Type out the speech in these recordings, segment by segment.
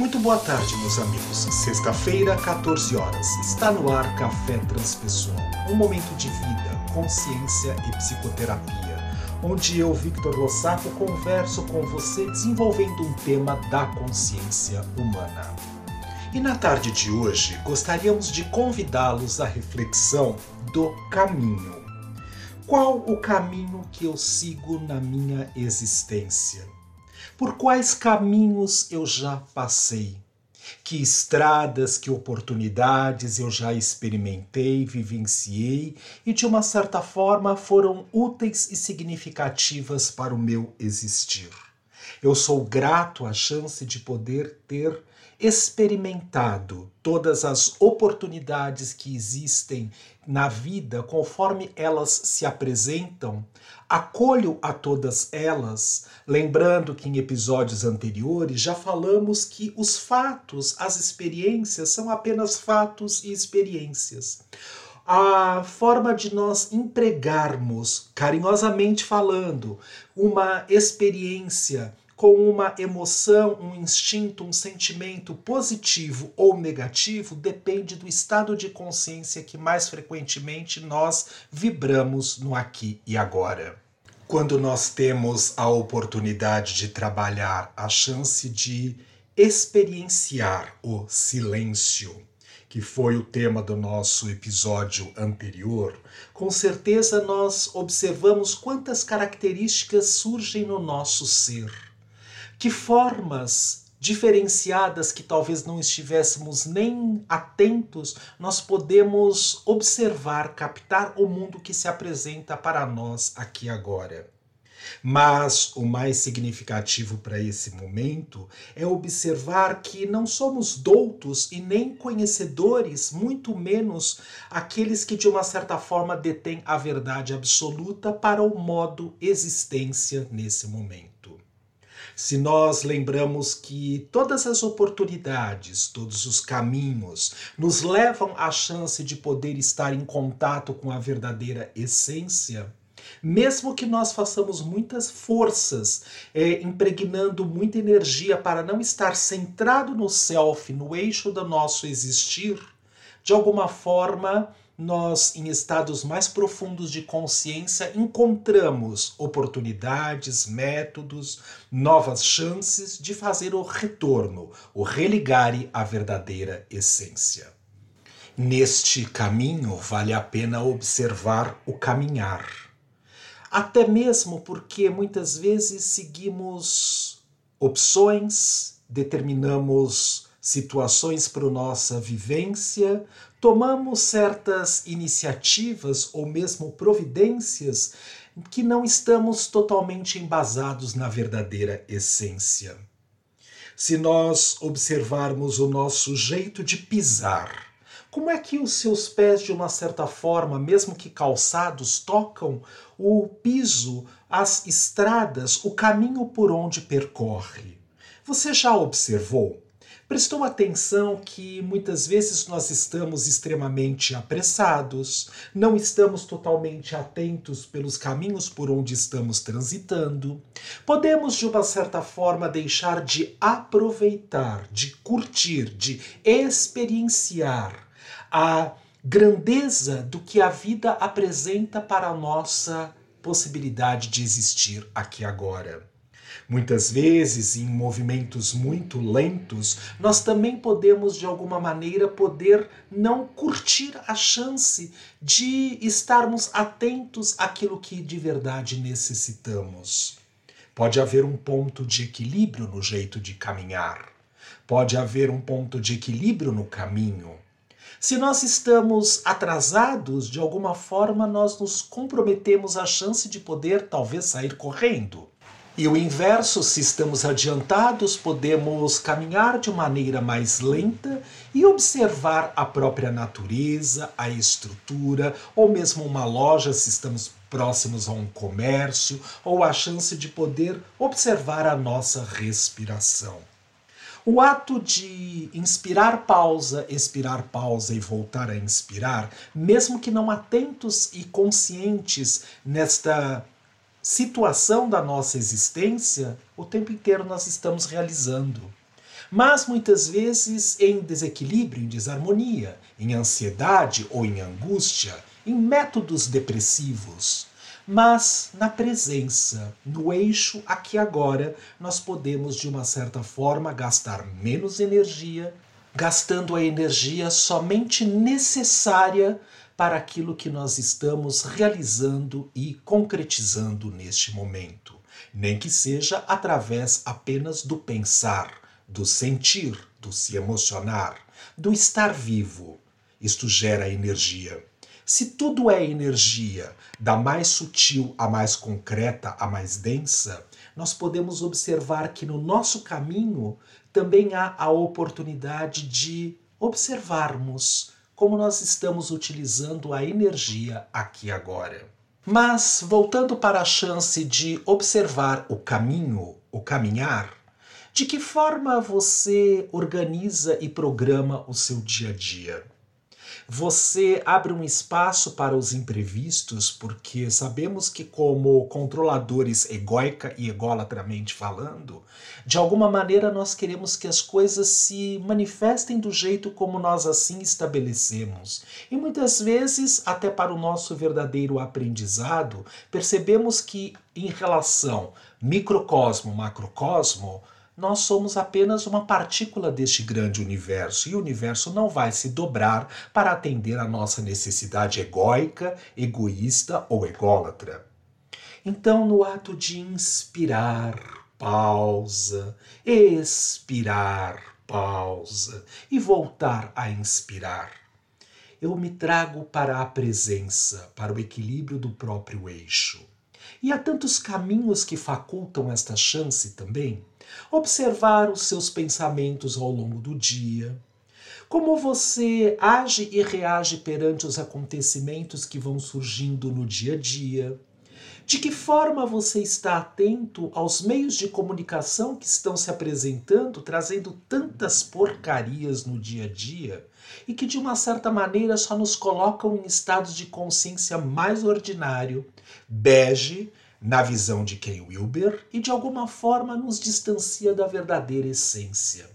Muito boa tarde, meus amigos. Sexta-feira, 14 horas. Está no ar Café Transpessoal. Um momento de vida, consciência e psicoterapia, onde eu, Victor Lossaco, converso com você desenvolvendo um tema da consciência humana. E na tarde de hoje, gostaríamos de convidá-los à reflexão do caminho. Qual o caminho que eu sigo na minha existência? Por quais caminhos eu já passei? Que estradas, que oportunidades eu já experimentei, vivenciei e de uma certa forma foram úteis e significativas para o meu existir. Eu sou grato à chance de poder ter experimentado todas as oportunidades que existem na vida conforme elas se apresentam, acolho a todas elas, lembrando que em episódios anteriores já falamos que os fatos, as experiências são apenas fatos e experiências. A forma de nós empregarmos, carinhosamente falando, uma experiência com uma emoção, um instinto, um sentimento positivo ou negativo depende do estado de consciência que mais frequentemente nós vibramos no aqui e agora. Quando nós temos a oportunidade de trabalhar, a chance de experienciar o silêncio, que foi o tema do nosso episódio anterior, com certeza nós observamos quantas características surgem no nosso ser que formas diferenciadas que talvez não estivéssemos nem atentos, nós podemos observar, captar o mundo que se apresenta para nós aqui agora. Mas o mais significativo para esse momento é observar que não somos doutos e nem conhecedores, muito menos aqueles que de uma certa forma detêm a verdade absoluta para o modo existência nesse momento se nós lembramos que todas as oportunidades, todos os caminhos nos levam à chance de poder estar em contato com a verdadeira essência, mesmo que nós façamos muitas forças, é, impregnando muita energia para não estar centrado no self, no eixo do nosso existir, de alguma forma nós, em estados mais profundos de consciência, encontramos oportunidades, métodos, novas chances de fazer o retorno, o religare à verdadeira essência. Neste caminho, vale a pena observar o caminhar. Até mesmo porque muitas vezes seguimos opções, determinamos situações para nossa vivência, tomamos certas iniciativas ou mesmo providências que não estamos totalmente embasados na verdadeira essência. Se nós observarmos o nosso jeito de pisar, como é que os seus pés, de uma certa forma, mesmo que calçados, tocam o piso, as estradas, o caminho por onde percorre? Você já observou? Prestou atenção que muitas vezes nós estamos extremamente apressados, não estamos totalmente atentos pelos caminhos por onde estamos transitando. Podemos, de uma certa forma, deixar de aproveitar, de curtir, de experienciar a grandeza do que a vida apresenta para a nossa possibilidade de existir aqui agora. Muitas vezes, em movimentos muito lentos, nós também podemos, de alguma maneira, poder não curtir a chance de estarmos atentos àquilo que de verdade necessitamos. Pode haver um ponto de equilíbrio no jeito de caminhar. Pode haver um ponto de equilíbrio no caminho. Se nós estamos atrasados, de alguma forma nós nos comprometemos a chance de poder talvez sair correndo. E o inverso, se estamos adiantados, podemos caminhar de maneira mais lenta e observar a própria natureza, a estrutura, ou mesmo uma loja, se estamos próximos a um comércio, ou a chance de poder observar a nossa respiração. O ato de inspirar pausa, expirar pausa e voltar a inspirar, mesmo que não atentos e conscientes nesta situação da nossa existência, o tempo inteiro nós estamos realizando. mas muitas vezes em desequilíbrio, em desarmonia, em ansiedade ou em angústia, em métodos depressivos. Mas na presença, no eixo aqui agora, nós podemos de uma certa forma gastar menos energia, gastando a energia somente necessária para aquilo que nós estamos realizando e concretizando neste momento, nem que seja através apenas do pensar, do sentir, do se emocionar, do estar vivo. Isto gera energia. Se tudo é energia, da mais sutil à mais concreta, à mais densa, nós podemos observar que no nosso caminho também há a oportunidade de observarmos como nós estamos utilizando a energia aqui agora. Mas, voltando para a chance de observar o caminho, o caminhar, de que forma você organiza e programa o seu dia a dia? Você abre um espaço para os imprevistos, porque sabemos que, como controladores egóica e ególatramente falando, de alguma maneira nós queremos que as coisas se manifestem do jeito como nós assim estabelecemos. E muitas vezes, até para o nosso verdadeiro aprendizado, percebemos que, em relação microcosmo-macrocosmo, nós somos apenas uma partícula deste grande universo e o universo não vai se dobrar para atender a nossa necessidade egóica, egoísta ou ególatra. Então, no ato de inspirar, pausa, expirar, pausa e voltar a inspirar, eu me trago para a presença, para o equilíbrio do próprio eixo. E há tantos caminhos que facultam esta chance também observar os seus pensamentos ao longo do dia, como você age e reage perante os acontecimentos que vão surgindo no dia a dia. De que forma você está atento aos meios de comunicação que estão se apresentando, trazendo tantas porcarias no dia a dia e que de uma certa maneira só nos colocam em estados de consciência mais ordinário, bege, na visão de Ken Wilber e de alguma forma nos distancia da verdadeira essência.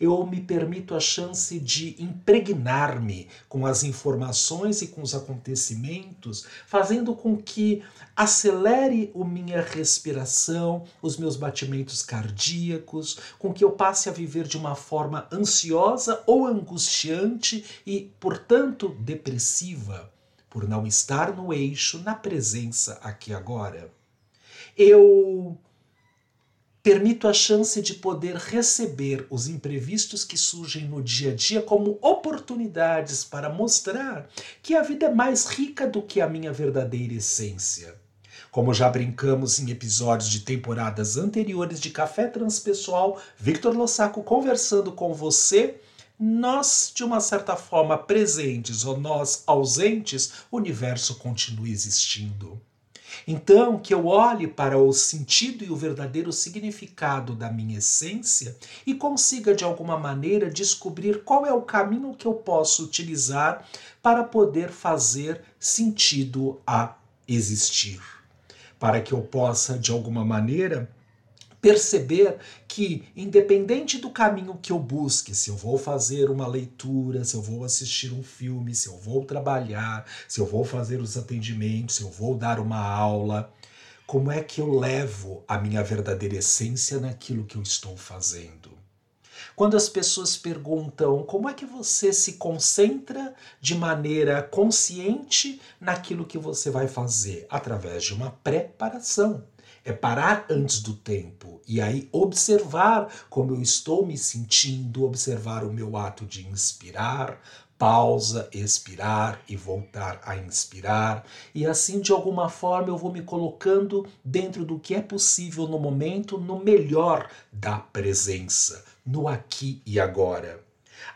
Eu me permito a chance de impregnar-me com as informações e com os acontecimentos, fazendo com que acelere a minha respiração, os meus batimentos cardíacos, com que eu passe a viver de uma forma ansiosa ou angustiante e, portanto, depressiva, por não estar no eixo, na presença aqui agora eu permito a chance de poder receber os imprevistos que surgem no dia a dia como oportunidades para mostrar que a vida é mais rica do que a minha verdadeira essência. Como já brincamos em episódios de temporadas anteriores de Café Transpessoal, Victor Lossaco conversando com você, nós, de uma certa forma, presentes ou nós ausentes, o universo continua existindo. Então, que eu olhe para o sentido e o verdadeiro significado da minha essência e consiga, de alguma maneira, descobrir qual é o caminho que eu posso utilizar para poder fazer sentido a existir. Para que eu possa, de alguma maneira, perceber que, independente do caminho que eu busque, se eu vou fazer uma leitura, se eu vou assistir um filme, se eu vou trabalhar, se eu vou fazer os atendimentos, se eu vou dar uma aula, como é que eu levo a minha verdadeira essência naquilo que eu estou fazendo? Quando as pessoas perguntam como é que você se concentra de maneira consciente naquilo que você vai fazer, através de uma preparação é parar antes do tempo e aí observar como eu estou me sentindo, observar o meu ato de inspirar, pausa, expirar e voltar a inspirar, e assim de alguma forma eu vou me colocando dentro do que é possível no momento, no melhor da presença, no aqui e agora.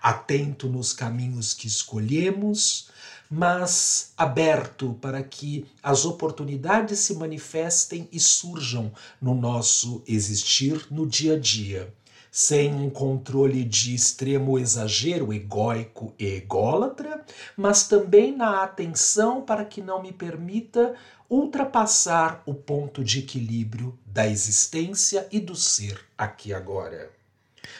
Atento nos caminhos que escolhemos, mas aberto para que as oportunidades se manifestem e surjam no nosso existir no dia a dia, sem um controle de extremo exagero egóico e ególatra, mas também na atenção para que não me permita ultrapassar o ponto de equilíbrio da existência e do ser aqui agora.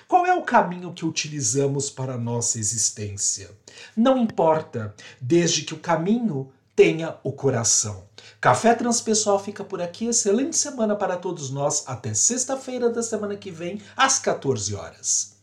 Qual é o caminho que utilizamos para a nossa existência? Não importa, desde que o caminho tenha o coração. Café Transpessoal fica por aqui. Excelente semana para todos nós. Até sexta-feira da semana que vem, às 14 horas.